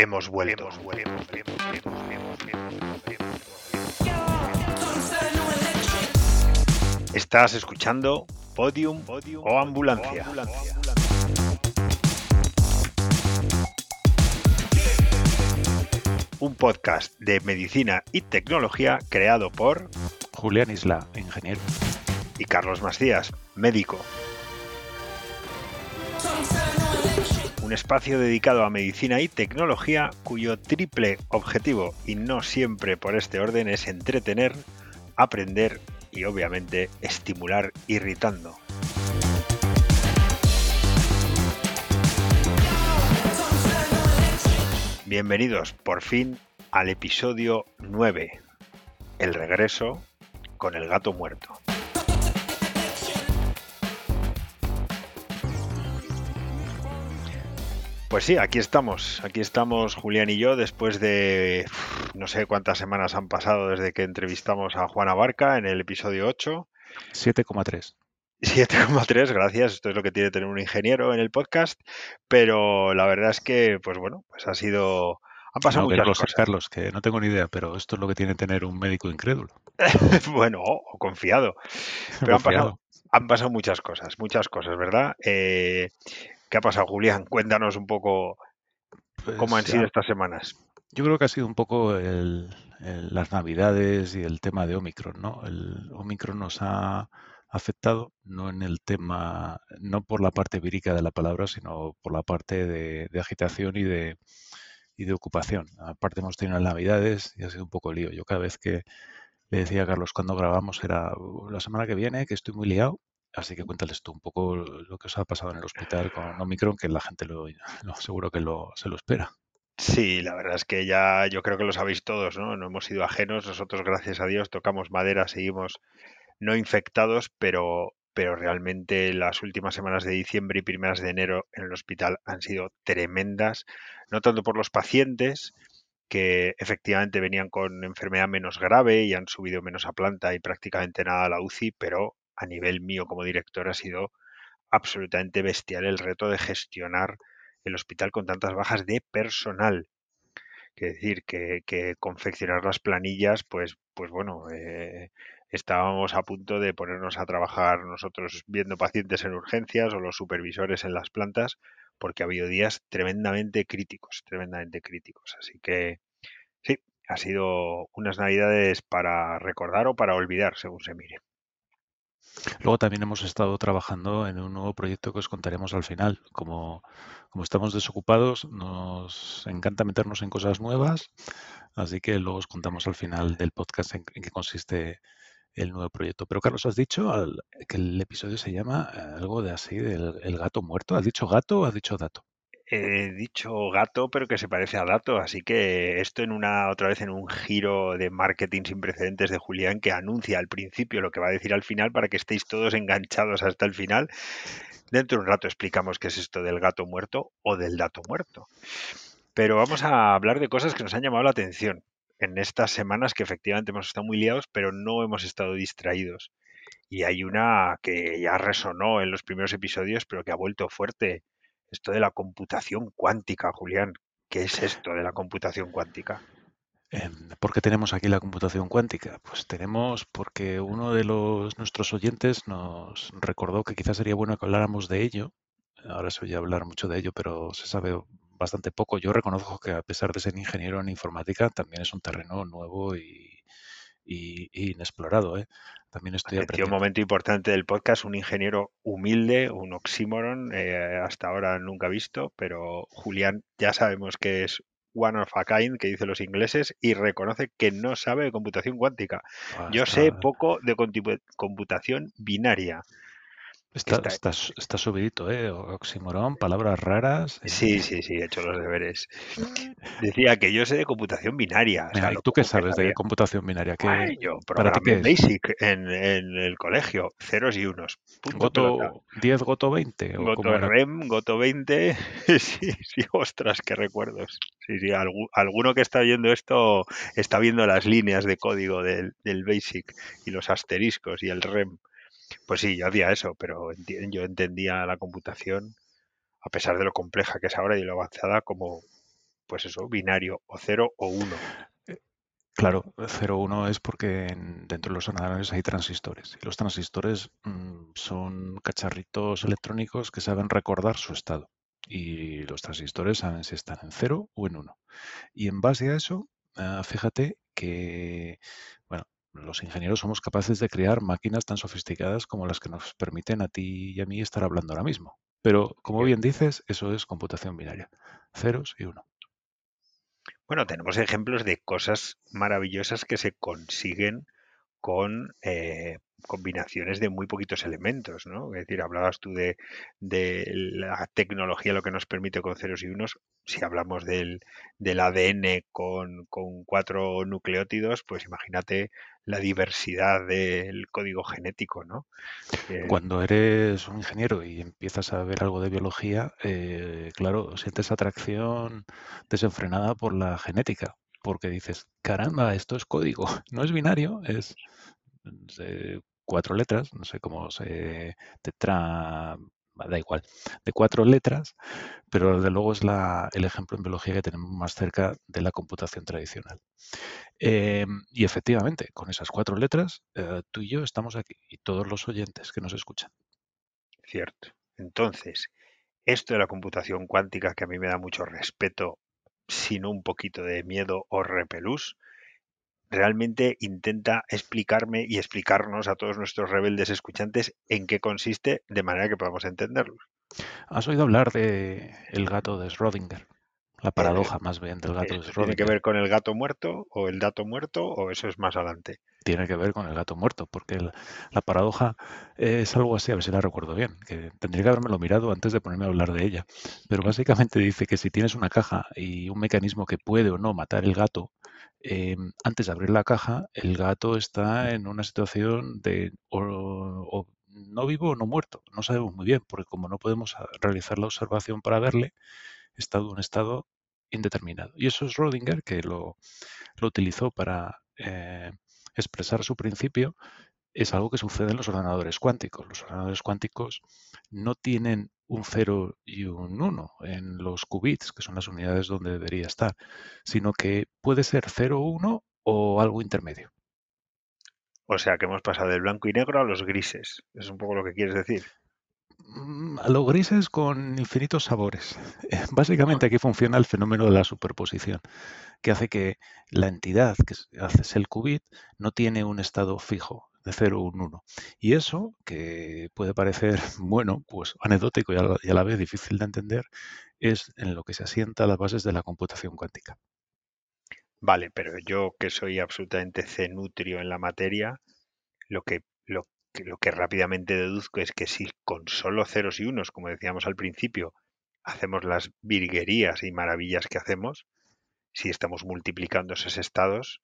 hemos vuelto. Estás escuchando Podium, o Ambulancia. Un podcast de medicina y tecnología creado por Julián Isla, ingeniero. Y Carlos Macías, médico. Un espacio dedicado a medicina y tecnología cuyo triple objetivo, y no siempre por este orden, es entretener, aprender y obviamente estimular irritando. Bienvenidos por fin al episodio 9, el regreso con el gato muerto. Pues sí, aquí estamos, aquí estamos Julián y yo después de no sé cuántas semanas han pasado desde que entrevistamos a Juana Barca en el episodio 8. 7,3. 7,3, gracias. Esto es lo que tiene tener un ingeniero en el podcast, pero la verdad es que, pues bueno, pues ha sido... Han pasado muchas Carlos, cosas. Carlos, que no tengo ni idea, pero esto es lo que tiene tener un médico incrédulo. bueno, o confiado. Pero han pasado, han pasado, muchas cosas, muchas cosas, ¿verdad? Eh, ¿Qué ha pasado, Julián? Cuéntanos un poco cómo han pues sido estas semanas. Yo creo que ha sido un poco el, las navidades y el tema de Omicron, ¿no? El Omicron nos ha afectado, no en el tema, no por la parte vírica de la palabra, sino por la parte de, agitación y de, y de ocupación. Aparte hemos tenido las navidades y ha sido un poco lío. Yo cada vez que le decía a Carlos cuando grabamos era la semana que viene, que estoy muy liado, Así que cuéntales tú un poco lo que os ha pasado en el hospital con Omicron, que la gente lo, seguro que lo, se lo espera. Sí, la verdad es que ya yo creo que lo sabéis todos, ¿no? No hemos sido ajenos. Nosotros, gracias a Dios, tocamos madera, seguimos no infectados, pero, pero realmente las últimas semanas de diciembre y primeras de enero en el hospital han sido tremendas, no tanto por los pacientes, que efectivamente venían con enfermedad menos grave y han subido menos a planta y prácticamente nada a la UCI, pero a nivel mío como director ha sido absolutamente bestial el reto de gestionar el hospital con tantas bajas de personal. Que decir que, confeccionar las planillas, pues, pues bueno, eh, estábamos a punto de ponernos a trabajar nosotros viendo pacientes en urgencias o los supervisores en las plantas, porque ha habido días tremendamente críticos, tremendamente críticos. Así que sí, ha sido unas navidades para recordar o para olvidar, según se mire. Luego también hemos estado trabajando en un nuevo proyecto que os contaremos al final. Como, estamos desocupados, nos encanta meternos en cosas nuevas, así que luego os contamos al final del podcast en, qué consiste el nuevo proyecto. Pero Carlos, has dicho que el episodio se llama eh, algo de así, del el gato muerto. ¿Has dicho gato o has dicho dato? He dicho gato, pero que se parece a dato. Así que esto en una, otra vez en un giro de marketing sin precedentes de Julián que anuncia al principio lo que va a decir al final para que estéis todos enganchados hasta el final. Dentro de un rato explicamos qué es esto del gato muerto o del dato muerto. Pero vamos a hablar de cosas que nos han llamado la atención en estas semanas que efectivamente hemos estado muy liados, pero no hemos estado distraídos. Y hay una que ya resonó en los primeros episodios, pero que ha vuelto fuerte esto de la computación cuántica, Julián. ¿Qué es esto de la computación cuántica? Em, ¿Por qué tenemos aquí la computación cuántica? Pues tenemos porque uno de los nuestros oyentes nos recordó que quizás sería bueno que habláramos de ello. Ahora se oye hablar mucho de ello, pero se sabe bastante poco. Yo reconozco que a pesar de ser ingeniero en informática, también es un terreno nuevo y, inexplorado. ¿eh? También estoy un momento importante del podcast, un ingeniero humilde, un oxímoron, eh, hasta ahora nunca visto, pero Julián ya sabemos que es one of a kind, que dicen los ingleses, y reconoce que no sabe de computación cuántica. Yo sé poco de computación binaria. Está, está, está, subidito, ¿eh? Oximorón, palabras raras. Sí, sí, sí, he hecho los deberes. Decía que yo sé de computación binaria. ¿Y tú qué sabes de computación binaria? ¿Qué, yo para ti Basic en, el colegio, ceros y unos. ¿Goto 10, Goto 20? Goto REM, Goto 20. sí, sí, ostras, qué recuerdos. Sí, sí, alguno que está viendo esto está viendo las líneas de código del, del Basic y los asteriscos y el REM. Pues sí, yo hacía eso, pero yo entendía la computación, a pesar de lo compleja que es ahora y lo avanzada, como pues eso, binario, o 0 o 1. Claro, 0,1 es porque dentro de los ordenadores hay transistores y los transistores mm, son cacharritos electrónicos que saben recordar su estado y los transistores saben si están en 0 o en 1. Y en base a eso, ah, fíjate que, bueno, los ingenieros somos capaces de crear máquinas tan sofisticadas como las que nos permiten a ti y a mí estar hablando ahora mismo. Pero, como bien dices, eso es computación binaria, ceros y uno. Bueno, tenemos ejemplos de cosas maravillosas que se consiguen con eh, combinaciones de muy poquitos elementos, ¿no? Es decir, hablabas tú de, la tecnología, lo que nos permite con ceros y unos. Si hablamos del, ADN con, cuatro nucleótidos, pues imagínate la diversidad del código genético, ¿no? Eh, Cuando eres un ingeniero y empiezas a ver algo de biología, eh, claro, sientes atracción desenfrenada por la genética, porque dices, caramba, esto es código, no es binario, es cuatro letras, no sé cómo se tetra, da igual, de cuatro letras, pero desde luego es el ejemplo en biología que tenemos más cerca de la computación tradicional. Em, y efectivamente, con esas cuatro letras, eh, tú y yo estamos aquí y todos los oyentes que nos escuchan. Cierto. Entonces, esto de la computación cuántica, que a mí me da mucho respeto, sino un poquito de miedo o repelús, realmente intenta explicarme y explicarnos a todos nuestros rebeldes escuchantes en qué consiste de manera que podamos entenderlo. ¿Has oído hablar de el gato de Schrödinger? La paradoja más bien del gato de Schrödinger. ¿Tiene que ver con el gato muerto o el dato muerto o eso es más adelante? Tiene que ver con el gato muerto, porque la paradoja es algo así, a ver si la recuerdo bien, que tendría que haberme lo mirado antes de ponerme a hablar de ella. Pero básicamente dice que si tienes una caja y un mecanismo que puede o no matar el gato, Em, antes de abrir la caja, el gato está en una situación de o, no vivo o no muerto. No sabemos muy bien, porque como no podemos realizar la observación para verle, está en un estado indeterminado. Y eso es Rodinger, que lo, utilizó para eh, expresar su principio, es algo que sucede en los ordenadores cuánticos. Los ordenadores cuánticos no tienen un 0 y un 1 en los qubits, que son las unidades donde debería estar, sino que puede ser 0, 1 o algo intermedio. O sea que hemos pasado del blanco y negro a los grises. Es un poco lo que quieres decir. Mm, a los grises con infinitos sabores. Básicamente aquí funciona el fenómeno de la superposición, que hace que la entidad que hace el qubit no tiene un estado fijo, de 0 un 1. Y eso, que puede parecer, bueno, pues anecdótico y a, la, vez difícil de entender, es en lo que se asienta las bases de la computación cuántica. Vale, pero yo que soy absolutamente cenutrio en la materia, lo que, lo, lo que rápidamente deduzco es que si con solo ceros y unos, como decíamos al principio, hacemos las virguerías y maravillas que hacemos, si estamos multiplicando esos estados,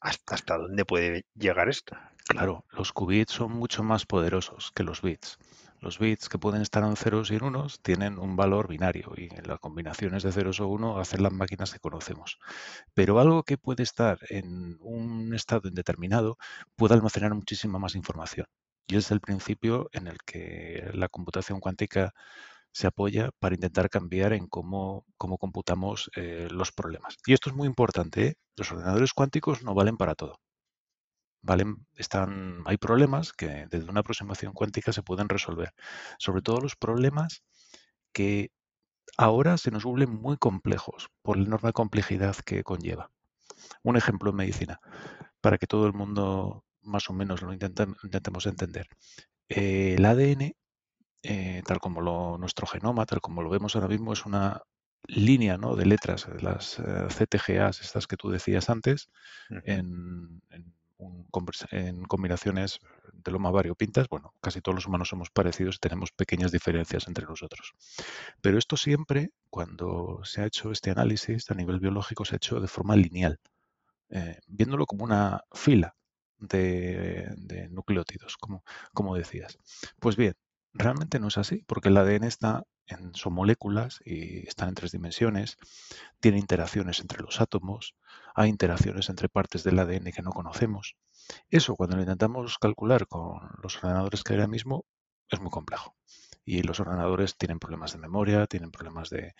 ¿hasta, hasta dónde puede llegar esto? Claro, los qubits son mucho más poderosos que los bits. Los bits que pueden estar en ceros y en unos tienen un valor binario y las combinaciones de ceros o uno hacen las máquinas que conocemos. Pero algo que puede estar en un estado indeterminado puede almacenar muchísima más información. Y es el principio en el que la computación cuántica se apoya para intentar cambiar en cómo, cómo computamos eh, los problemas. Y esto es muy importante. ¿eh? Los ordenadores cuánticos no valen para todo. ¿Vale? Están, hay problemas que desde una aproximación cuántica se pueden resolver. Sobre todo los problemas que ahora se nos vuelven muy complejos por la enorme complejidad que conlleva. Un ejemplo en medicina, para que todo el mundo más o menos lo intentemos entender. Eh, el ADN, eh, tal como lo, nuestro genoma, tal como lo vemos ahora mismo, es una línea ¿no? de letras, las eh, CTGAs, estas que tú decías antes, en en combinaciones de lo más variopintas, bueno, casi todos los humanos somos parecidos y tenemos pequeñas diferencias entre nosotros. Pero esto siempre, cuando se ha hecho este análisis a nivel biológico, se ha hecho de forma lineal, eh, viéndolo como una fila de, nucleótidos, como, como decías. Pues bien, realmente no es así, porque el ADN está en, son moléculas y están en tres dimensiones, tiene interacciones entre los átomos, hay interacciones entre partes del ADN que no conocemos. Eso cuando lo intentamos calcular con los ordenadores que hay ahora mismo es muy complejo. y los ordenadores tienen problemas de memoria, tienen problemas de,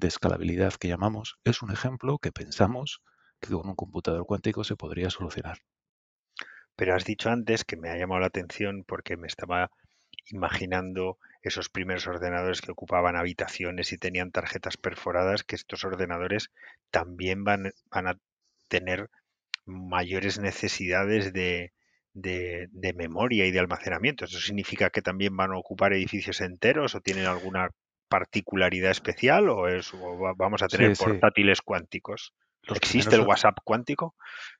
escalabilidad que llamamos. Es un ejemplo que pensamos que con un computador cuántico se podría solucionar. Pero has dicho antes que me ha llamado la atención porque me estaba imaginando esos primeros ordenadores que ocupaban habitaciones y tenían tarjetas perforadas, que estos ordenadores también van, van a tener mayores necesidades de, de, de, memoria y de almacenamiento. ¿Eso significa que también van a ocupar edificios enteros o tienen alguna particularidad especial o, es, o vamos a tener Sí, sí. portátiles cuánticos? Los ¿Existe el primeros- WhatsApp cuántico?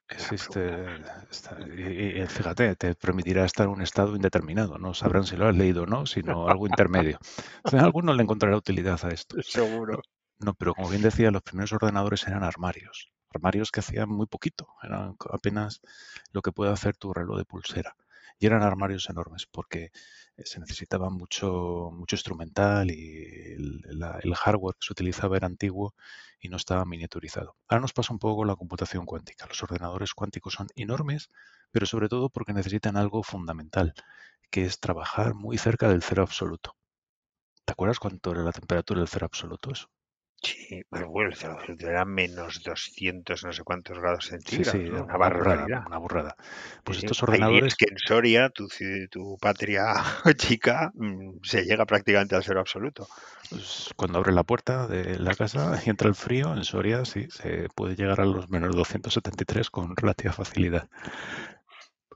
Existe, está- y, y fíjate, te permitirá estar en un estado indeterminado. No sabrán si lo has leído o no, sino algo intermedio. O sea, alguno le encontrará utilidad a esto. Seguro. No, pero como bien decía, los primeros ordenadores eran armarios. Armarios que hacían muy poquito. Eran apenas lo que puede hacer tu reloj de pulsera. Y eran armarios enormes porque eh, se necesitaba mucho, mucho instrumental y el, hardware que se utilizaba era antiguo y no estaba miniaturizado. Ahora nos pasa un poco la computación cuántica. Los ordenadores cuánticos son enormes, pero sobre todo porque necesitan algo fundamental, que es trabajar muy cerca del cero absoluto. ¿Te acuerdas cuánto era la temperatura del cero absoluto? Eso. Sí, pero bueno, menos 200 no sé cuántos grados centígrados, sí, ¿no? una barbaridad. una burrada. Pues Sí, estos ordenadores, que en Soria, tu, patria chica, mm, se llega prácticamente al cero absoluto. pues, cuando abres la puerta de la casa y entra el frío, en Soria sí, se puede llegar a los menos 273 con relativa facilidad.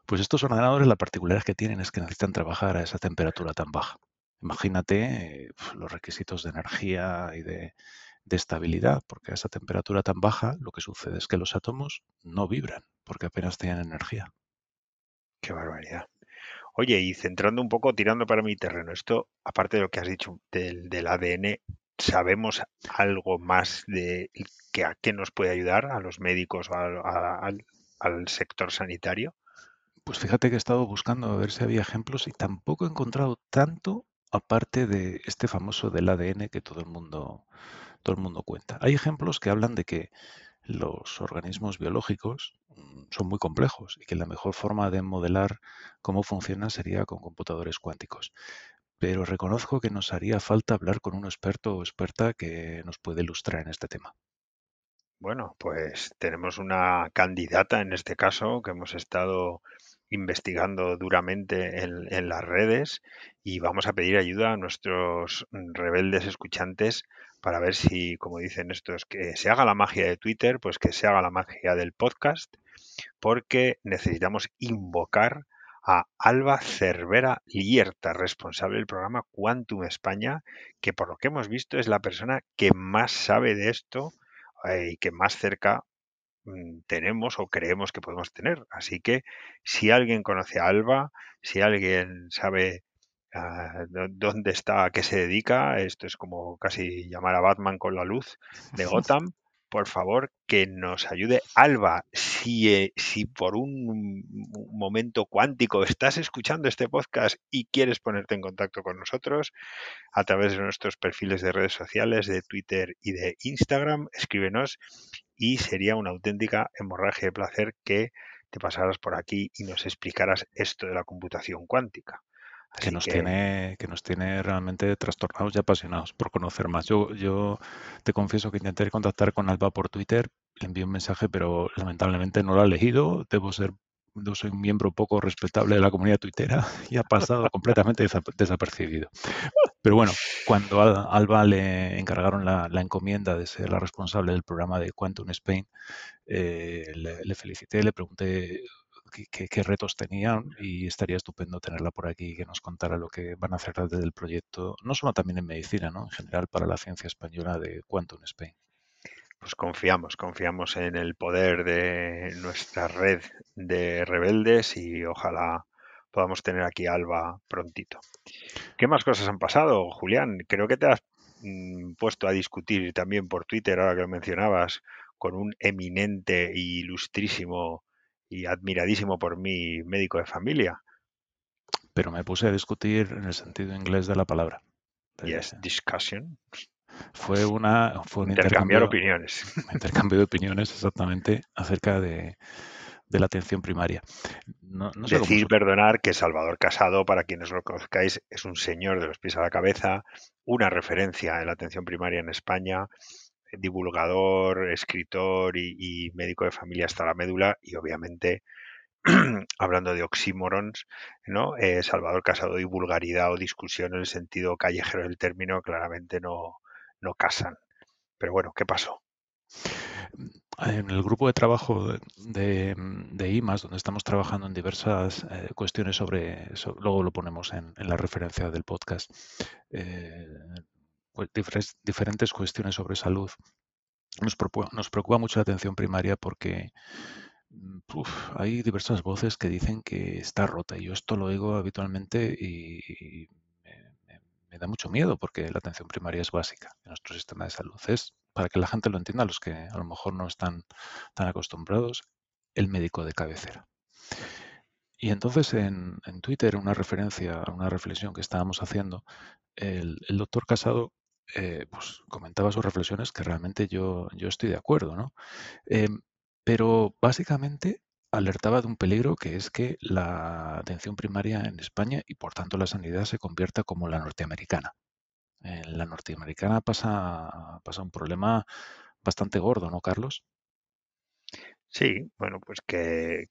Pues estos ordenadores, la particularidad que tienen es que necesitan trabajar a esa temperatura tan baja. Imagínate eh, los requisitos de energía y de, de estabilidad, porque a esa temperatura tan baja lo que sucede es que los átomos no vibran, porque apenas tienen energía. Qué barbaridad. Oye, y centrando un poco, tirando para mi terreno, esto, aparte de lo que has dicho del, del ADN, ¿sabemos algo más de que a qué nos puede ayudar a los médicos o al, al sector sanitario? Pues fíjate que he estado buscando a ver si había ejemplos y tampoco he encontrado tanto aparte de este famoso del ADN que todo el mundo, todo el mundo cuenta. Hay ejemplos que hablan de que los organismos biológicos mm, son muy complejos y que la mejor forma de modelar cómo funcionan sería con computadores cuánticos. Pero reconozco que nos haría falta hablar con un experto o experta que nos puede ilustrar en este tema. Bueno, pues tenemos una candidata en este caso que hemos estado investigando duramente en, en las redes y vamos a pedir ayuda a nuestros rebeldes escuchantes para ver si, como dicen estos, que se haga la magia de Twitter, pues que se haga la magia del podcast, porque necesitamos invocar a Alba Cervera Lierta, responsable del programa Quantum España, que por lo que hemos visto es la persona que más sabe de esto eh, y que más cerca mm, tenemos o creemos que podemos tener. Así que si alguien conoce a Alba, si alguien sabe ah, dó- dónde está, a qué se dedica, esto es como casi llamar a Batman con la luz de Gotham, por favor que nos ayude. Alba, si, eh, si por un momento cuántico estás escuchando este podcast y quieres ponerte en contacto con nosotros, a través de nuestros perfiles de redes sociales, de Twitter y de Instagram. Escríbenos y sería una auténtica hemorragia de placer que te pasaras por aquí y nos explicaras esto de la computación cuántica. Que nos que, tiene que nos tiene realmente trastornados y apasionados por conocer más. Yo, yo te confieso que intenté contactar con Alba por Twitter, le envié un mensaje, pero lamentablemente no lo ha leído. Debo ser, yo soy un miembro poco respetable de la comunidad tuitera y ha pasado completamente desa- desapercibido. Pero bueno, cuando a Alba le encargaron la, la encomienda de ser la responsable del programa de Quantum Spain, eh, le, le felicité, le pregunté qué, retos tenían y estaría estupendo tenerla por aquí que nos contara lo que van a hacer desde el proyecto, no solo también en medicina, ¿no? en general para la ciencia española de Quantum Spain. pues confiamos, confiamos en el poder de nuestra red de rebeldes y ojalá podamos tener aquí a Alba prontito. ¿Qué más cosas han pasado, Julián? Creo que te has mm, puesto a discutir también por Twitter, ahora que lo mencionabas, con un eminente e ilustrísimo y admiradísimo por mí médico de familia. Pero me puse a discutir en el sentido inglés de la palabra. Yes, discussion. fue una fue un Intercambiar intercambio, opiniones. intercambio de opiniones exactamente acerca de, de la atención primaria. No, Decir, perdonar, que Salvador Casado, para quienes lo conozcáis, es un señor de los pies a la cabeza, una referencia en la atención primaria en España, divulgador, escritor y, médico de familia hasta la médula y obviamente hablando de oxímorons, ¿no? Eh, Salvador Casado y vulgaridad o discusión en el sentido callejero del término claramente no, no casan. Pero bueno, ¿qué pasó? En el grupo de trabajo de, IMAS, donde estamos trabajando en diversas eh, cuestiones sobre, luego lo ponemos en, la referencia del podcast, eh, diferentes, cuestiones sobre salud. Nos, nos preocupa mucho la atención primaria porque mm, hay diversas voces que dicen que está rota. Y yo esto lo oigo habitualmente y, me da mucho miedo porque la atención primaria es básica en nuestro sistema de salud. Es, para que la gente lo entienda, los que a lo mejor no están tan acostumbrados, el médico de cabecera. Y entonces en, Twitter, una referencia, una reflexión que estábamos haciendo, el, doctor Casado eh, pues comentaba sus reflexiones que realmente yo, yo estoy de acuerdo, ¿no? Em, pero básicamente alertaba de un peligro que es que la atención primaria en España y por tanto la sanidad se convierta como la norteamericana. En la norteamericana pasa, pasa un problema bastante gordo, ¿no, Carlos? Sí, bueno, pues que,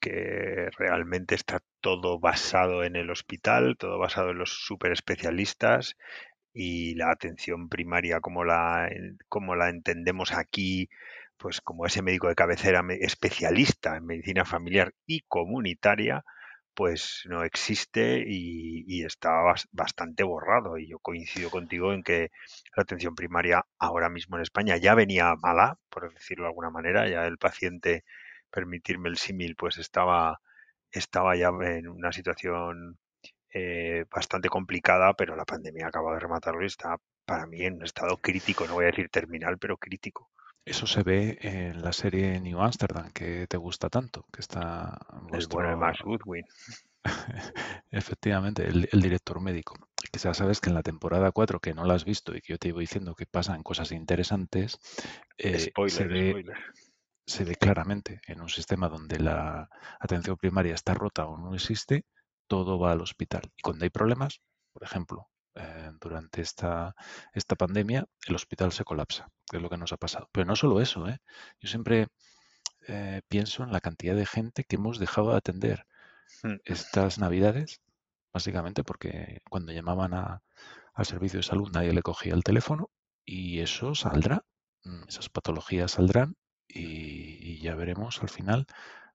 realmente está todo basado en el hospital, todo basado en los super especialistas y la atención primaria como la, como la entendemos aquí pues como ese médico de cabecera especialista en medicina familiar y comunitaria, pues no existe y, está bastante borrado. Y yo coincido contigo en que la atención primaria ahora mismo en España ya venía mala, por decirlo de alguna manera, ya el paciente, permitirme el símil, pues estaba, estaba ya en una situación eh, bastante complicada, pero la pandemia acaba de rematarlo y está para mí en un estado crítico, no voy a decir terminal, pero crítico. Eso se ve en la serie New Amsterdam, que te gusta tanto, que está el bueno de Max Goodwin. Efectivamente, el, director médico. Que ya sabes que en la temporada 4, que no la has visto y que yo te iba diciendo que pasan cosas interesantes, eh, se, ve, se ve claramente en un sistema donde la atención primaria está rota o no existe, todo va al hospital. Y cuando hay problemas, por ejemplo, eh, durante esta, esta pandemia, el hospital se colapsa, que es lo que nos ha pasado. Pero no solo eso, ¿eh? yo siempre eh, pienso en la cantidad de gente que hemos dejado de atender mm. estas navidades, básicamente porque cuando llamaban al servicio de salud nadie le cogía el teléfono y eso saldrá, mm, esas patologías saldrán y, ya veremos al final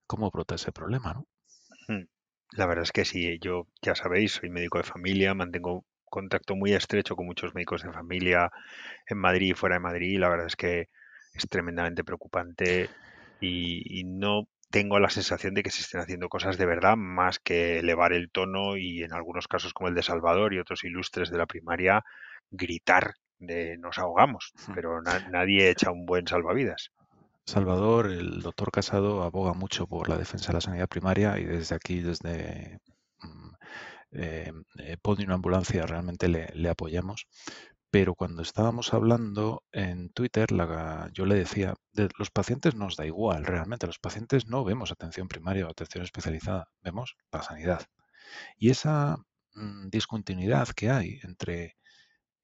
cómo brota ese problema, ¿no? La verdad es que sí, yo ya sabéis, soy médico de familia, mantengo contacto muy estrecho con muchos médicos de familia en Madrid y fuera de Madrid y la verdad es que es tremendamente preocupante y, no tengo la sensación de que se estén haciendo cosas de verdad más que elevar el tono y en algunos casos como el de Salvador y otros ilustres de la primaria gritar de nos ahogamos, pero nadie echa un buen salvavidas. Salvador, el doctor Casado aboga mucho por la defensa de la sanidad primaria y desde aquí, desde mm, eh, eh una Ambulancia realmente le, apoyamos. Pero cuando estábamos hablando en Twitter, yo le decía, de los pacientes nos da igual, realmente. Los pacientes no vemos atención primaria o atención especializada, vemos la sanidad. Y esa mm, discontinuidad que hay entre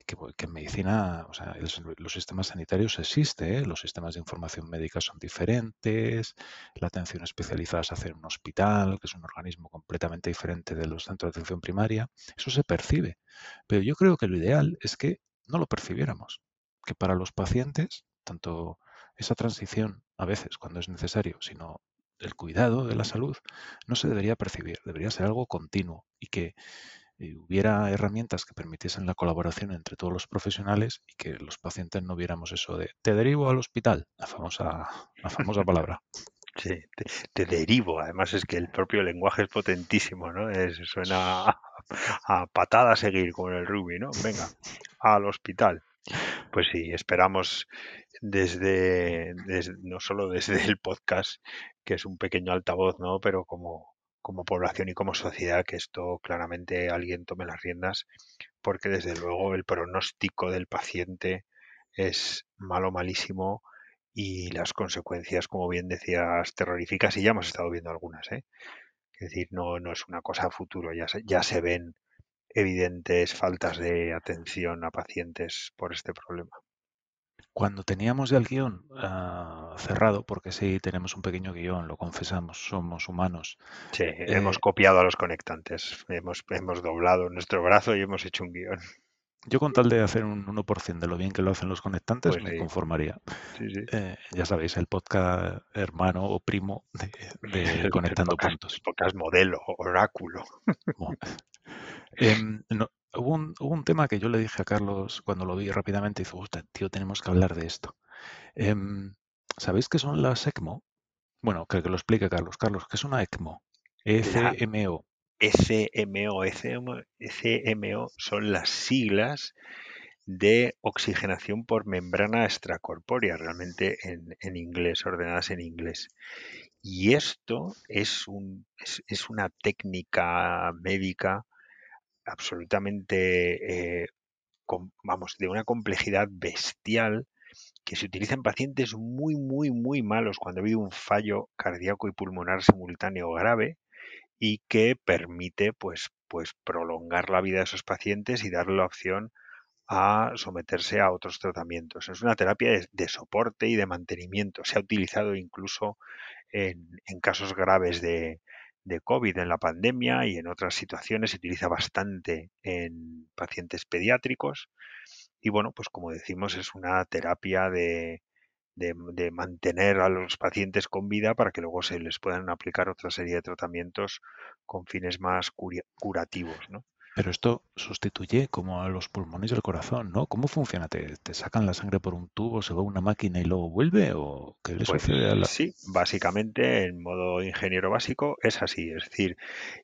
que, en medicina, o sea, los sistemas sanitarios existen, ¿eh? los sistemas de información médica son diferentes, la atención especializada se hace en un hospital, que es un organismo completamente diferente de los centros de atención primaria, eso se percibe. Pero yo creo que lo ideal es que no lo percibiéramos, que para los pacientes, tanto esa transición a veces cuando es necesario, sino el cuidado de la salud, no se debería percibir, debería ser algo continuo y que hubiera herramientas que permitiesen la colaboración entre todos los profesionales y que los pacientes no viéramos eso de te derivo al hospital, la famosa, la famosa palabra. Sí, te, derivo. Además es que el propio lenguaje es potentísimo, ¿no? suena a, patada a seguir con el Ruby, ¿no? Venga, al hospital. Pues sí, esperamos desde, no solo desde el podcast, que es un pequeño altavoz, ¿no? Pero como, como población y como sociedad que esto claramente alguien tome las riendas, porque desde luego el pronóstico del paciente es malo, malísimo y las consecuencias, como bien decías, terroríficas, y ya hemos estado viendo algunas. ¿eh? Es decir, no, no es una cosa a futuro, ya se, ya se ven evidentes faltas de atención a pacientes por este problema. Cuando teníamos ya el guion uh, cerrado, porque sí tenemos un pequeño guion, lo confesamos, somos humanos. Sí, eh, hemos copiado a los conectantes, hemos, hemos doblado nuestro brazo y hemos hecho un guion. Yo con tal de hacer un 1% de lo bien que lo hacen los conectantes pues me sí. conformaría. Sí, sí. Eh, ya sabéis, el podcast hermano o primo de, de Conectando el podcast, Puntos. El podcast modelo, oráculo. Bueno, eh, no, hubo, un, hubo, un, tema que yo le dije a Carlos cuando lo vi rápidamente y Gusta, tío, tenemos que hablar de esto. Eh, ¿Sabéis qué son las ECMO? Bueno, que, que, lo explique Carlos. Carlos, ¿qué es una ECMO? ECMO. SMO, SMO, SMO son las siglas de oxigenación por membrana extracorpórea, realmente en, en inglés, ordenadas en inglés. Y esto es, un, es, es una técnica médica absolutamente, eh, vamos, de una complejidad bestial que se utiliza en pacientes muy, muy, muy malos cuando ha habido un fallo cardíaco y pulmonar simultáneo grave y que permite pues, pues prolongar la vida de esos pacientes y darle la opción a someterse a otros tratamientos. Es una terapia de, soporte y de mantenimiento. Se ha utilizado incluso en casos graves de, de, COVID en la pandemia y en otras situaciones. Se utiliza bastante en pacientes pediátricos. Y bueno, pues como decimos, es una terapia de, de, mantener a los pacientes con vida para que luego se les puedan aplicar otra serie de tratamientos con fines más curativos. ¿no? Pero esto sustituye como a los pulmones del corazón, ¿no? ¿Cómo funciona? ¿Te, ¿Te, sacan la sangre por un tubo, se va a una máquina y luego vuelve? ¿O qué le pues, sucede a la.? Sí, básicamente, en modo ingeniero básico, es así. Es decir,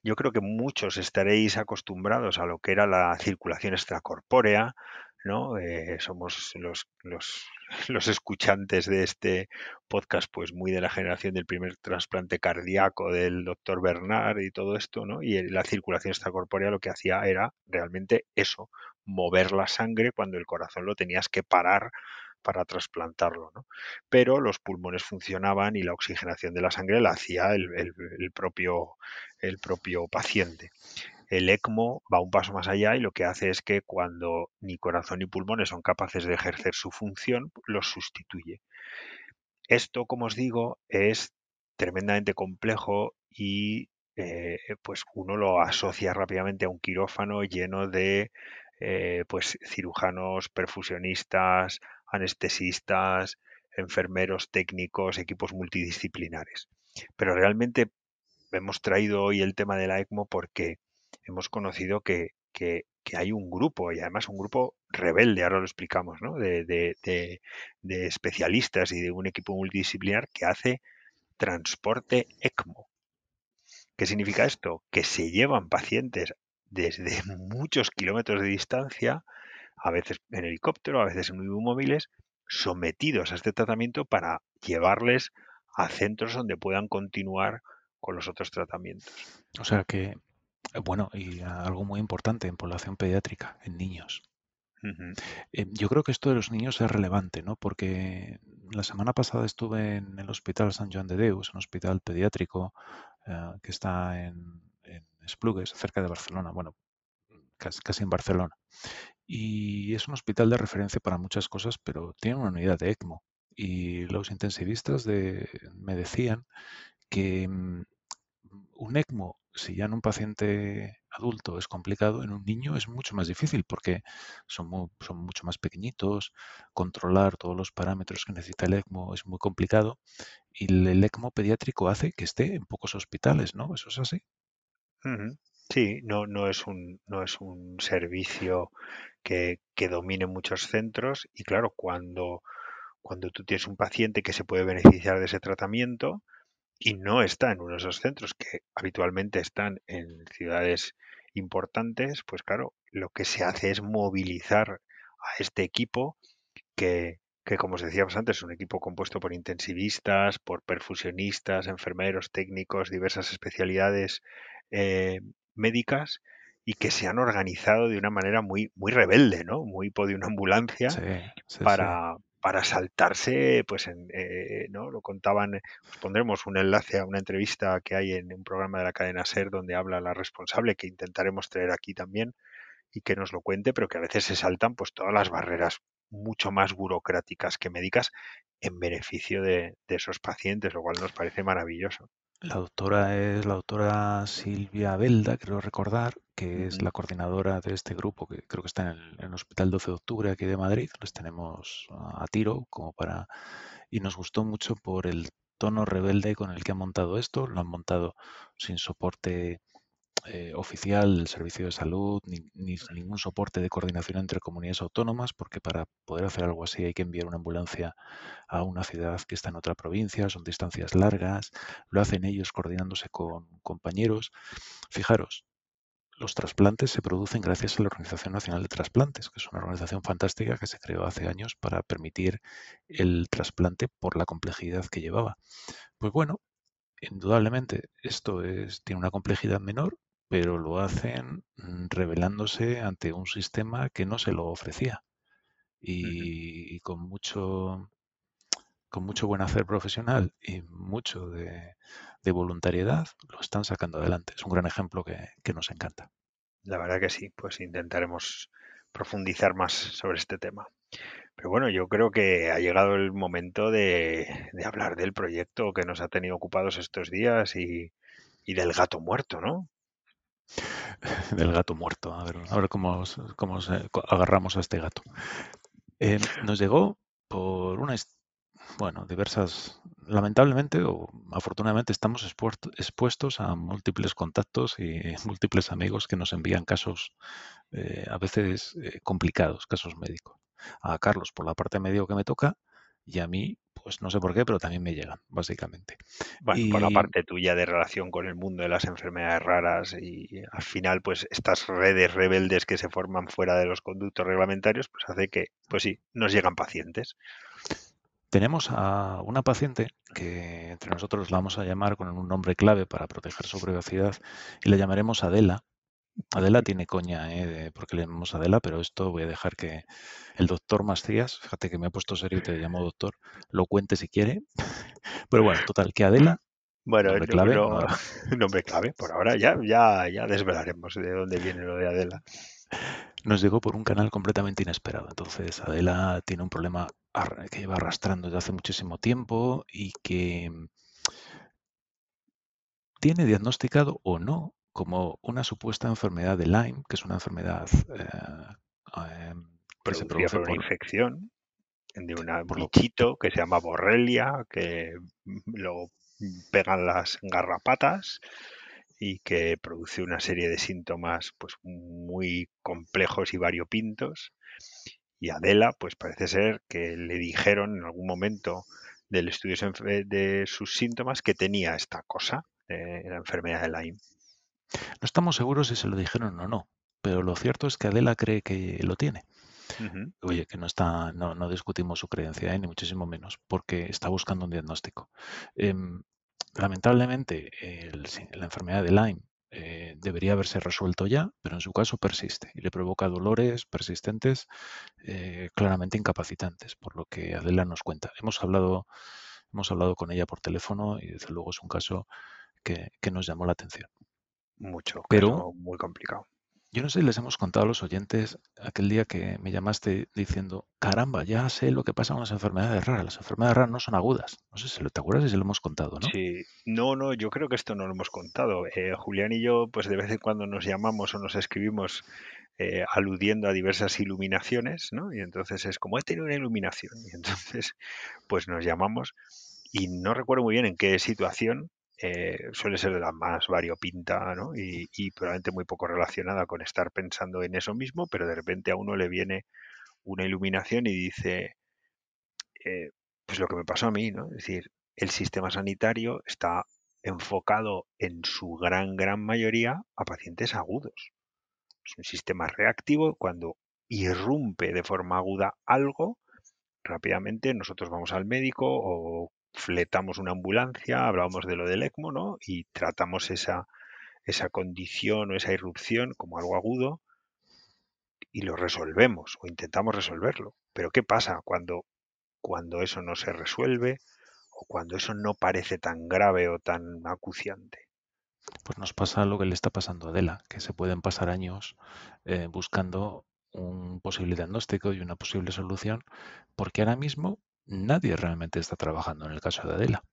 yo creo que muchos estaréis acostumbrados a lo que era la circulación extracorpórea, ¿no? Eh, somos los, los, los, escuchantes de este podcast, pues muy de la generación del primer trasplante cardíaco del doctor Bernard y todo esto, ¿no? Y la circulación extracorpórea lo que hacía era realmente eso, mover la sangre cuando el corazón lo tenías que parar para trasplantarlo, ¿no? Pero los pulmones funcionaban y la oxigenación de la sangre la hacía el, el, el propio, el propio paciente el ECMO va un paso más allá y lo que hace es que cuando ni corazón ni pulmones son capaces de ejercer su función, los sustituye. Esto, como os digo, es tremendamente complejo y eh, pues uno lo asocia rápidamente a un quirófano lleno de eh, pues cirujanos, perfusionistas, anestesistas, enfermeros técnicos, equipos multidisciplinares. Pero realmente hemos traído hoy el tema de la ECMO porque hemos conocido que, hay un grupo, y además un grupo rebelde, ahora lo explicamos, ¿no? de especialistas y de un equipo multidisciplinar que hace transporte ECMO. ¿Qué significa esto? Que se llevan pacientes desde muchos kilómetros de distancia, a veces en helicóptero, a veces en móviles, sometidos a este tratamiento para llevarles a centros donde puedan continuar con los otros tratamientos. O sea que bueno, y algo muy importante en población pediátrica, en niños. Uh -huh. eh, yo creo que esto de los niños es relevante, ¿no? Porque la semana pasada estuve en el Hospital San Joan de Deus, un hospital pediátrico eh, que está en, en, Esplugues, cerca de Barcelona, bueno, casi, casi, en Barcelona. Y es un hospital de referencia para muchas cosas, pero tiene una unidad de ECMO. Y los intensivistas de, me decían que mm, un ECMO si ya en un paciente adulto es complicado, en un niño es mucho más difícil porque son, muy, son mucho más pequeñitos, controlar todos los parámetros que necesita el ECMO es muy complicado y el ECMO pediátrico hace que esté en pocos hospitales, ¿no? ¿Eso es así? Sí, no, no, es un, no es un servicio que, que domine muchos centros y claro, cuando, cuando tú tienes un paciente que se puede beneficiar de ese tratamiento, y no está en uno de esos centros que habitualmente están en ciudades importantes, pues claro, lo que se hace es movilizar a este equipo que, que como os decíamos antes, es un equipo compuesto por intensivistas, por perfusionistas, enfermeros, técnicos, diversas especialidades eh, médicas y que se han organizado de una manera muy, muy rebelde, ¿no? Muy de una ambulancia sí, sí, para, sí. Para saltarse, pues, en, eh, ¿no? Lo contaban, os pondremos un enlace a una entrevista que hay en un programa de la cadena SER donde habla la responsable, que intentaremos traer aquí también y que nos lo cuente, pero que a veces se saltan pues todas las barreras mucho más burocráticas que médicas en beneficio de, de esos pacientes, lo cual nos parece maravilloso. La doctora es la doctora Silvia Belda, creo recordar, que es la coordinadora de este grupo, que creo que está en el, en el Hospital 12 de Octubre aquí de Madrid. Les tenemos a, a tiro como para... Y nos gustó mucho por el tono rebelde con el que han montado esto. Lo han montado sin soporte eh, oficial del Servicio de Salud, ni, ni ningún soporte de coordinación entre comunidades autónomas, porque para poder hacer algo así hay que enviar una ambulancia a una ciudad que está en otra provincia, son distancias largas, lo hacen ellos coordinándose con compañeros. Fijaros, los trasplantes se producen gracias a la Organización Nacional de Trasplantes, que es una organización fantástica que se creó hace años para permitir el trasplante por la complejidad que llevaba. Pues bueno, indudablemente esto es, tiene una complejidad menor, pero lo hacen mm, revelándose ante un sistema que no se lo ofrecía y, y con mucho con mucho buen hacer profesional y mucho de, de voluntariedad lo están sacando adelante. Es un gran ejemplo que, que nos encanta. La verdad que sí, pues intentaremos profundizar más sobre este tema. Pero bueno, yo creo que ha llegado el momento de, de hablar del proyecto que nos ha tenido ocupados estos días y, y del gato muerto, ¿no? Del gato muerto. A ver, a ver cómo, cómo co- agarramos a este gato. Eh, nos llegó por una, bueno, diversas, lamentablemente o afortunadamente estamos expuesto- expuestos a múltiples contactos y múltiples amigos que nos envían casos eh, a veces eh, complicados, casos médicos. A Carlos por la parte médico que me toca y a mí, pues no sé por qué, pero también me llegan, básicamente. Bueno, por la parte tuya de relación con el mundo de las enfermedades raras y al final, pues estas redes rebeldes que se forman fuera de los conductos reglamentarios, pues hace que, pues sí, nos llegan pacientes. Tenemos a una paciente que entre nosotros la vamos a llamar con un nombre clave para proteger su privacidad y la llamaremos Adela. Adela tiene coña, ¿eh? de- porque le llamamos Adela, pero esto voy a dejar que el doctor Macías, fíjate que me ha puesto serio y te llamo doctor, lo cuente si quiere. Pero bueno, total, que Adela, Bueno, nombre no, clave, no- no- nombre clave, por ahora ya, ya, ya desvelaremos de dónde viene lo de Adela. nos llegó por un canal completamente inesperado. Entonces, Adela tiene un problema que lleva arrastrando desde hace muchísimo tiempo y que mm, tiene diagnosticado o no como una supuesta enfermedad de Lyme, que es una enfermedad eh, que se produce por una infección de un bichito que se llama borrelia, que lo pegan las garrapatas y que produce una serie de síntomas pues muy complejos y variopintos. Y Adela, pues parece ser que le dijeron en algún momento del estudio de sus síntomas que tenía esta cosa, eh, la enfermedad de Lyme. No estamos seguros si se lo dijeron o no, pero lo cierto es que Adela cree que lo tiene. Oye, que no está, no, no discutimos su creencia, ¿eh? ni muchísimo menos, porque está buscando un diagnóstico. Em, lamentablemente, el- la enfermedad de Lyme debería haberse resuelto ya, pero en su caso persiste y le provoca dolores persistentes, eh, claramente incapacitantes, por lo que Adela nos cuenta. Hemos hablado, hemos hablado con ella por teléfono y desde luego es un caso que, que nos llamó la atención. Mucho, Pero muy complicado. Yo no sé si les hemos contado a los oyentes aquel día que me llamaste diciendo, caramba, ya sé lo que pasa con las enfermedades raras. Las enfermedades raras no son agudas. No sé si lo- te acuerdas si se lo hemos contado, ¿no? Sí, no, no, yo creo que esto no lo hemos contado. Eh, Julián y yo, pues de vez en cuando nos llamamos o nos escribimos eh, aludiendo a diversas iluminaciones, ¿no? Y entonces es como he tenido una iluminación. Y entonces, pues nos llamamos y no recuerdo muy bien en qué situación. Eh, suele ser la más variopinta, ¿no? Y, y probablemente muy poco relacionada con estar pensando en eso mismo, pero de repente a uno le viene una iluminación y dice, eh, pues lo que me pasó a mí, ¿no? Es decir, el sistema sanitario está enfocado en su gran, gran mayoría a pacientes agudos. Es un sistema reactivo. Cuando irrumpe de forma aguda algo, rápidamente nosotros vamos al médico o fletamos una ambulancia, hablábamos de lo del ECMO, ¿no? Y tratamos esa, esa condición o esa irrupción como algo agudo y lo resolvemos o intentamos resolverlo. Pero ¿qué pasa cuando cuando eso no se resuelve o cuando eso no parece tan grave o tan acuciante? Pues nos pasa lo que le está pasando a Adela, que se pueden pasar años eh, buscando un posible diagnóstico y una posible solución, porque ahora mismo nadie realmente está trabajando en el caso de Adela.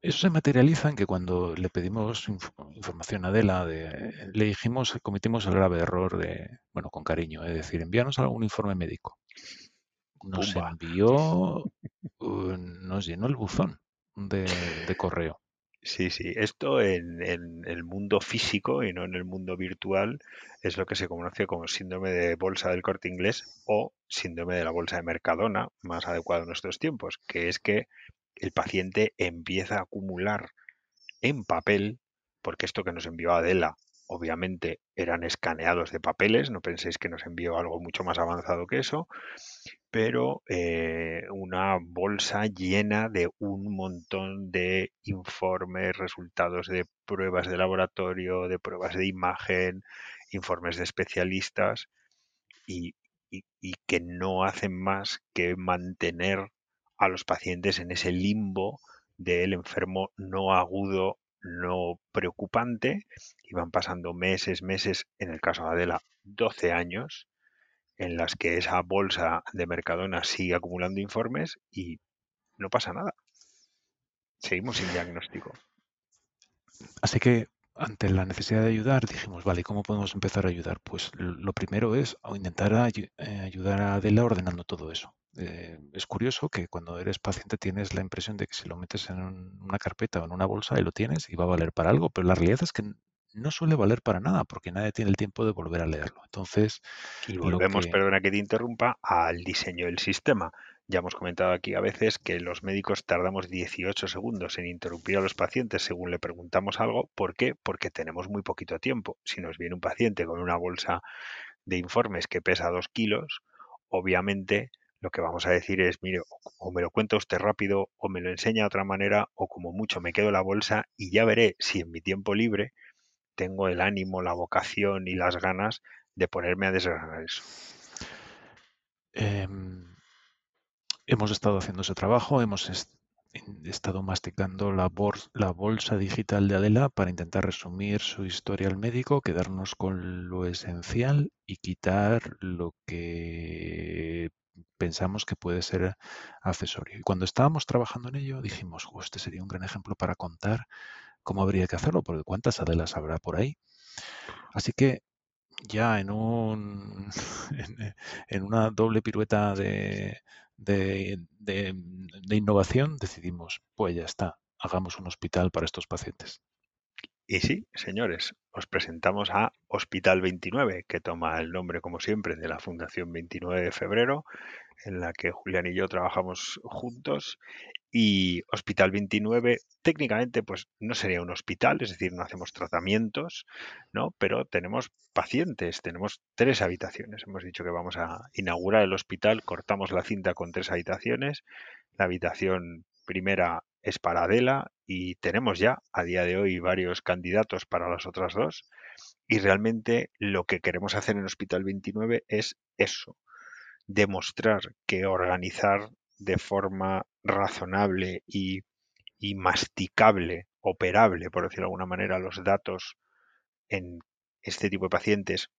Eso se materializa en que cuando le pedimos información a Adela, le dijimos, cometimos el grave error de, bueno, con cariño, es decir, envíanos algún informe médico. Nos envió, nos llenó el buzón de, correo. Sí, sí. Esto en, el mundo físico y no en el mundo virtual es lo que se conoce como síndrome de bolsa del corte inglés o síndrome de la bolsa de Mercadona, más adecuado en nuestros tiempos, que es que el paciente empieza a acumular en papel, porque esto que nos envió Adela, obviamente eran escaneados de papeles, no penséis que nos envió algo mucho más avanzado que eso, pero eh, una bolsa llena de un montón de informes, resultados de pruebas de laboratorio, de pruebas de imagen, informes de especialistas y, y que no hacen más que mantener a los pacientes en ese limbo del enfermo no agudo, no preocupante, y van pasando meses, meses, en el caso de Adela, 12 años, en las que esa bolsa de Mercadona sigue acumulando informes y no pasa nada. Seguimos sin diagnóstico. Así que ante la necesidad de ayudar, dijimos, vale, ¿cómo podemos empezar a ayudar? Pues lo primero es intentar eh, ayudar a Adela ordenando todo eso. Eh, es curioso que cuando eres paciente tienes la impresión de que si lo metes en una carpeta o en una bolsa y lo tienes y va a valer para algo, pero la realidad es que no suele valer para nada porque nadie tiene el tiempo de volver a leerlo. Entonces, y volvemos, perdona que te interrumpa, al diseño del sistema. Ya hemos comentado aquí a veces que los médicos tardamos 18 segundos en interrumpir a los pacientes según le preguntamos algo. ¿Por qué? Porque tenemos muy poquito tiempo. Si nos viene un paciente con una bolsa de informes que pesa 2 kilos, obviamente lo que vamos a decir es, mire, o me lo cuenta usted rápido, o me lo enseña de otra manera, o como mucho me quedo la bolsa y ya veré si en mi tiempo libre tengo el ánimo, la vocación y las ganas de ponerme a desgranar eso. Em, hemos estado haciendo ese trabajo, hemos estado masticando la, la, bolsa digital de Adela para intentar resumir su historial médico, quedarnos con lo esencial y quitar lo que pensamos que puede ser accesorio. Y cuando estábamos trabajando en ello, dijimos, este sería un gran ejemplo para contar cómo habría que hacerlo, porque cuántas Adelas habrá por ahí. Así que ya en, un, en, una doble pirueta de, de, de, innovación decidimos, pues ya está, hagamos un hospital para estos pacientes. Y sí, señores, os presentamos a Hospital 29, que toma el nombre, como siempre, de la Fundación 29 de Febrero, en la que Julián y yo trabajamos juntos. Y Hospital 29, técnicamente, pues no sería un hospital, es decir, no hacemos tratamientos, ¿no? Pero tenemos pacientes, tenemos tres habitaciones. Hemos dicho que vamos a inaugurar el hospital, cortamos la cinta con tres habitaciones. La habitación primera es para Adela y tenemos ya a día de hoy varios candidatos para las otras dos. Y realmente lo que queremos hacer en Hospital 29 es eso, demostrar que organizar de forma razonable y, y masticable, operable, por decirlo de alguna manera, los datos en este tipo de pacientes,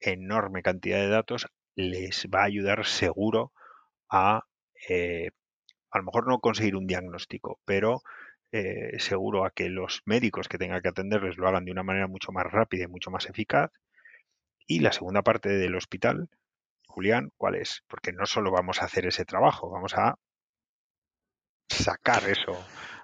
enorme cantidad de datos, les va a ayudar seguro a eh, a lo mejor no conseguir un diagnóstico, pero eh, seguro a que los médicos que tengan que atenderles lo hagan de una manera mucho más rápida y mucho más eficaz. Y la segunda parte del hospital, Julián, ¿cuál es? Porque no solo vamos a hacer ese trabajo, vamos a sacar eso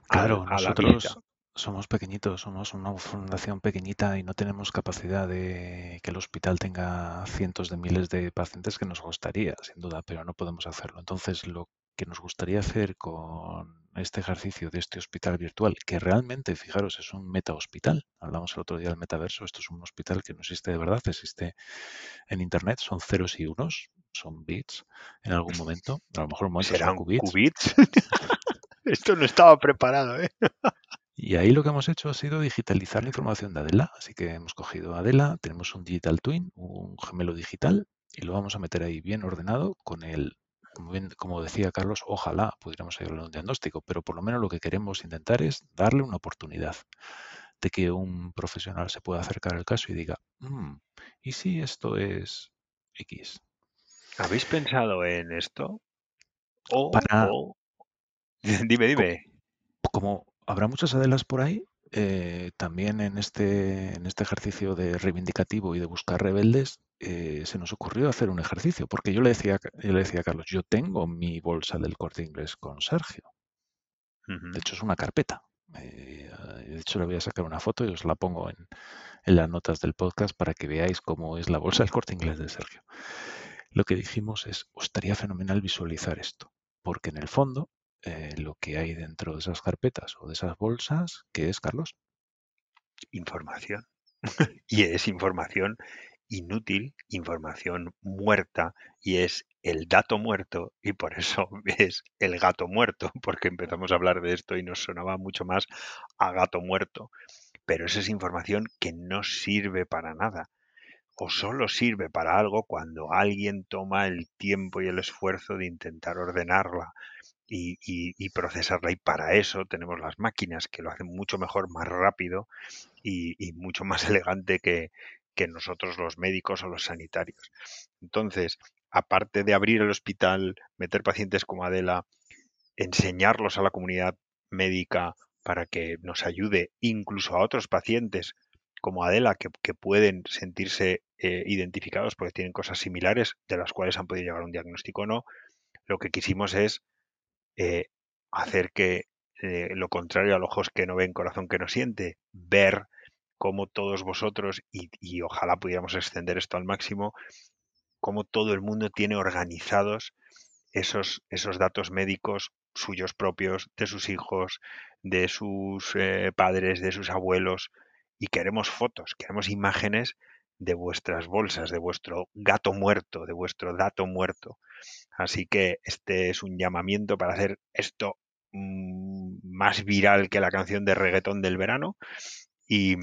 claro, a, nosotros, somos pequeñitos, somos una fundación pequeñita y no tenemos capacidad de que el hospital tenga cientos de miles de pacientes que nos gustaría, sin duda, pero no podemos hacerlo. Entonces, lo que nos gustaría hacer con este ejercicio de este hospital virtual, que realmente, fijaros, es un meta hospital. Hablamos el otro día del metaverso, esto es un hospital que no existe de verdad, existe en Internet, son ceros y unos, son bits en algún momento, a lo mejor un momento ¿Serán qubits. esto no estaba preparado, ¿eh? Y ahí lo que hemos hecho ha sido digitalizar la información de Adela. Así que hemos cogido Adela, tenemos un digital twin, un gemelo digital, y lo vamos a meter ahí bien ordenado con el como, decía Carlos, ojalá pudiéramos ayudarle a un diagnóstico, pero por lo menos lo que queremos intentar es darle una oportunidad de que un profesional se pueda acercar al caso y diga, mm, ¿y si esto es X? ¿Habéis pensado en esto? O, Para, dime, dime. Como habrá muchas adelas por ahí, eh, también en este, en este ejercicio de reivindicativo y de buscar rebeldes, eh, se nos ocurrió hacer un ejercicio, porque yo le decía, yo le decía a Carlos, yo tengo mi bolsa del corte inglés con Sergio. De hecho, es una carpeta. Eh, de hecho, le voy a sacar una foto y os la pongo en, en las notas del podcast para que veáis cómo es la bolsa del corte inglés de Sergio. Lo que dijimos es, os estaría fenomenal visualizar esto, porque en el fondo eh, lo que hay dentro de esas carpetas o de esas bolsas, ¿qué es, Carlos? Información. y es información inútil, información muerta, y es el dato muerto, y por eso es el gato muerto, porque empezamos a hablar de esto y nos sonaba mucho más a gato muerto. Pero esa es información que no sirve para nada o solo sirve para algo cuando alguien toma el tiempo y el esfuerzo de intentar ordenarla, y, procesarla. Y para eso tenemos las máquinas que lo hacen mucho mejor, más rápido y, mucho más elegante que, que nosotros los médicos o los sanitarios. Entonces, aparte de abrir el hospital, meter pacientes como Adela, enseñarlos a la comunidad médica para que nos ayude incluso a otros pacientes como Adela que, pueden sentirse eh, identificados porque tienen cosas similares de las cuales han podido llegar a un diagnóstico o no, lo que quisimos es eh, hacer que eh, lo contrario a ojos que no ven, corazón que no siente, ver cómo todos vosotros, y, ojalá pudiéramos extender esto al máximo, cómo todo el mundo tiene organizados esos, esos datos médicos suyos propios, de sus hijos, de sus eh, padres, de sus abuelos, y queremos fotos, queremos imágenes de vuestras bolsas, de vuestro gato muerto, de vuestro dato muerto. Así que este es un llamamiento para hacer esto mm, más viral que la canción de reggaetón del verano. Y,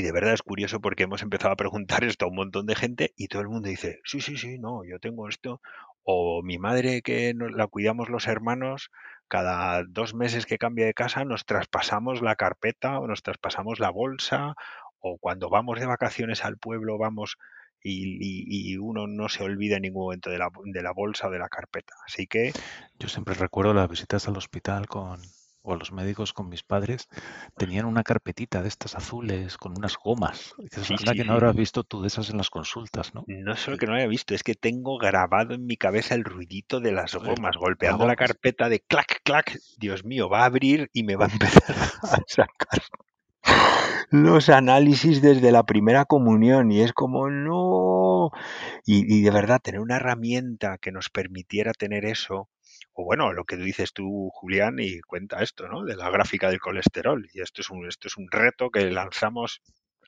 de verdad es curioso porque hemos empezado a preguntar esto a un montón de gente y todo el mundo dice, sí, sí, sí, no, yo tengo esto. O mi madre que la cuidamos los hermanos, cada dos meses que cambia de casa nos traspasamos la carpeta o nos traspasamos la bolsa o cuando vamos de vacaciones al pueblo vamos y, uno no se olvida en ningún momento de la, de la bolsa o de la carpeta. Así que... Yo siempre recuerdo las visitas al hospital con, o a los médicos con mis padres, tenían una carpetita de estas azules con unas gomas. Es sí, que no habrás visto tú de esas en las consultas, ¿no? No solo que no haya visto, es que tengo grabado en mi cabeza el ruidito de las gomas, golpeando la carpeta de clac, clac. Dios mío, va a abrir y me va a empezar a sacar los análisis desde la primera comunión y es como, no. Y, de verdad, tener una herramienta que nos permitiera tener eso, o bueno, lo que dices tú, Julián, y cuenta esto, ¿no? De la gráfica del colesterol. Y esto es un, esto es un reto que lanzamos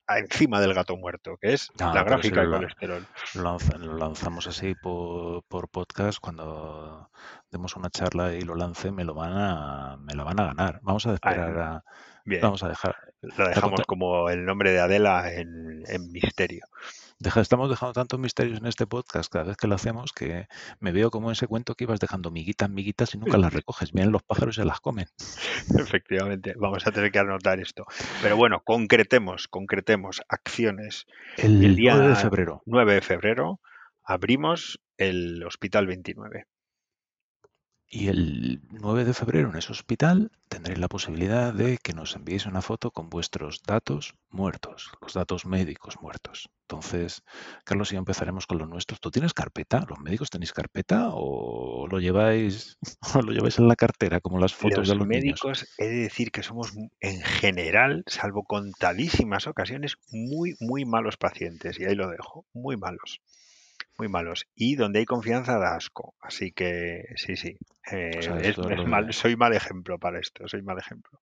encima del gato muerto, que es la gráfica del colesterol. Lo, lanzamos así por, por, podcast, cuando demos una charla y lo lance, me lo van a, me lo van a ganar. Vamos a esperar a Vamos a dejar. Lo dejamos como el nombre de Adela en, misterio. Estamos dejando tantos misterios en este podcast cada vez que lo hacemos que me veo como ese cuento que ibas dejando miguitas, miguitas y nunca las recoges. Vienen los pájaros y se las comen. Efectivamente, vamos a tener que anotar esto. Pero bueno, concretemos, concretemos acciones. El, día 9 de febrero. 9 de febrero abrimos el Hospital 29. Y el 9 de febrero en ese hospital tendréis la posibilidad de que nos enviéis una foto con vuestros datos muertos, los datos médicos muertos. Entonces, Carlos y yo empezaremos con los nuestros. ¿Tú tienes carpeta? ¿Los médicos tenéis carpeta o lo lleváis, lo lleváis en la cartera como las fotos de los médicos? He de decir que somos en general, salvo contadísimas ocasiones, muy, muy malos pacientes. Y ahí lo dejo, muy malos muy malos. Y donde hay confianza da asco. Así que sí, sí. Eh, soy mal ejemplo para esto, soy mal ejemplo.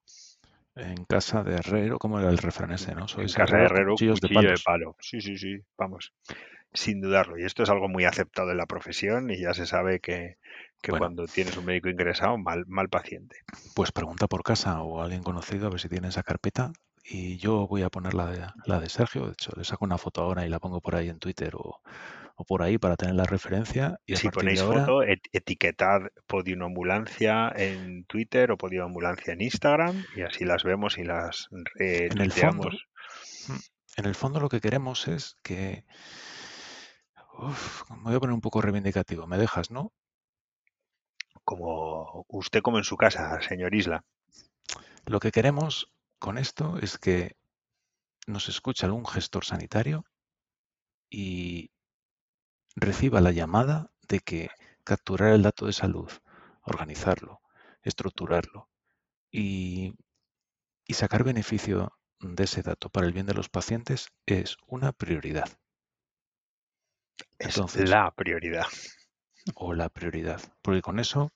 En casa de herrero, ¿cómo era el refrán ese, no? en casa de herrero, cuchillo de, palo. Sí, sí, sí, vamos. Sin dudarlo. Y esto es algo muy aceptado en la profesión y ya se sabe que, cuando tienes un médico ingresado, mal, mal paciente. Pues pregunta por casa o alguien conocido a ver si tiene esa carpeta y yo voy a poner la de, la de Sergio. De hecho, le saco una foto ahora y la pongo por ahí en Twitter o, o por ahí para tener la referencia. Y a si partir ponéis de ahora, foto, et- etiquetad Podium Ambulancia en Twitter o Podium Ambulancia en Instagram y así las vemos y las en el fondo, mm, en el fondo lo que queremos es que, uf, me voy a poner un poco reivindicativo, me dejas, ¿no? Como usted como en su casa, señor Isla. Lo que queremos con esto es que nos escuche algún gestor sanitario y reciba la llamada de que capturar el dato de salud, organizarlo, estructurarlo y, y sacar beneficio de ese dato para el bien de los pacientes es una prioridad. Es Entonces, la prioridad. o la prioridad, porque con eso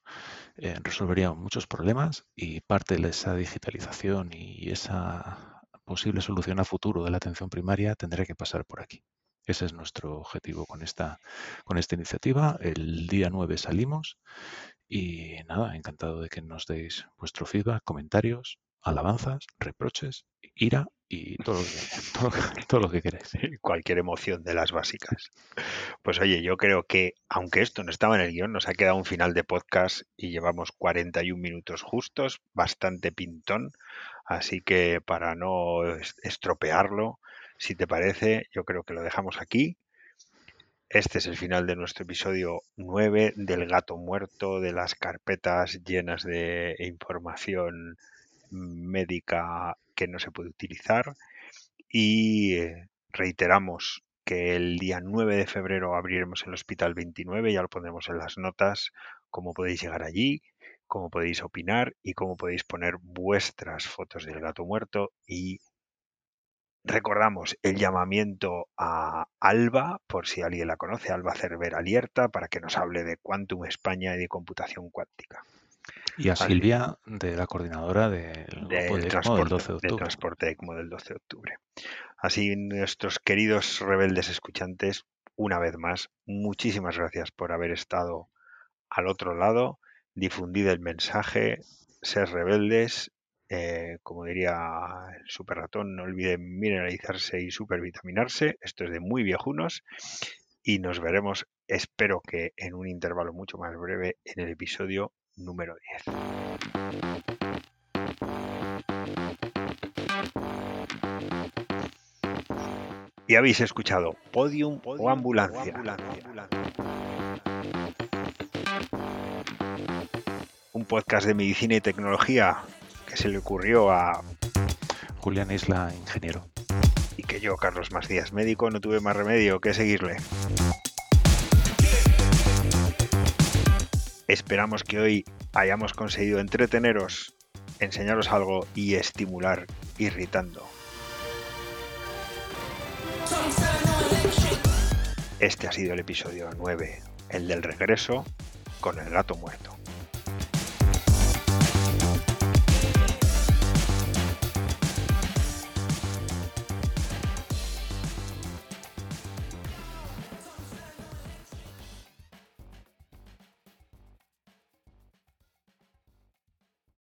eh, resolveríamos muchos problemas y parte de esa digitalización y esa posible solución a futuro de la atención primaria tendrá que pasar por aquí. Ese es nuestro objetivo con esta, con esta iniciativa. El día 9 salimos y nada, encantado de que nos deis vuestro feedback, comentarios, alabanzas, reproches, ira y todo lo que, todo que, queráis. Cualquier emoción de las básicas. Pues oye, yo creo que, aunque esto no estaba en el guion, nos ha quedado un final de podcast y llevamos 41 minutos justos, bastante pintón. Así que para no es- estropearlo, si te parece, yo creo que lo dejamos aquí. Este es el final de nuestro episodio 9 del gato muerto, de las carpetas llenas de información médica que no se puede utilizar. Y eh, reiteramos que el día 9 de febrero abriremos el Hospital 29, ya lo pondremos en las notas, cómo podéis llegar allí, cómo podéis opinar y cómo podéis poner vuestras fotos del gato muerto y recordamos el llamamiento a Alba, por si alguien la conoce, Alba Cervera Alierta, para que nos hable de Quantum España y de computación cuántica. Y a Silvia, de la coordinadora del grupo de ECMO del transporte, 12 de transporte ECMO del 12 de octubre. Así, nuestros queridos rebeldes escuchantes, una vez más, muchísimas gracias por haber estado al otro lado, difundid el mensaje, ser rebeldes, eh, como diría el super ratón, no olviden mineralizarse y supervitaminarse, esto es de muy viejunos, y nos veremos, espero que en un intervalo mucho más breve, en el episodio número 10. Y habéis escuchado Podium, o Ambulancia. Un podcast de medicina y tecnología que se le ocurrió a Julián Isla, ingeniero. y que yo, Carlos Macías, médico, no tuve más remedio que seguirle. Esperamos que hoy hayamos conseguido entreteneros, enseñaros algo y estimular irritando. Este ha sido el episodio 9, el del regreso con el gato muerto.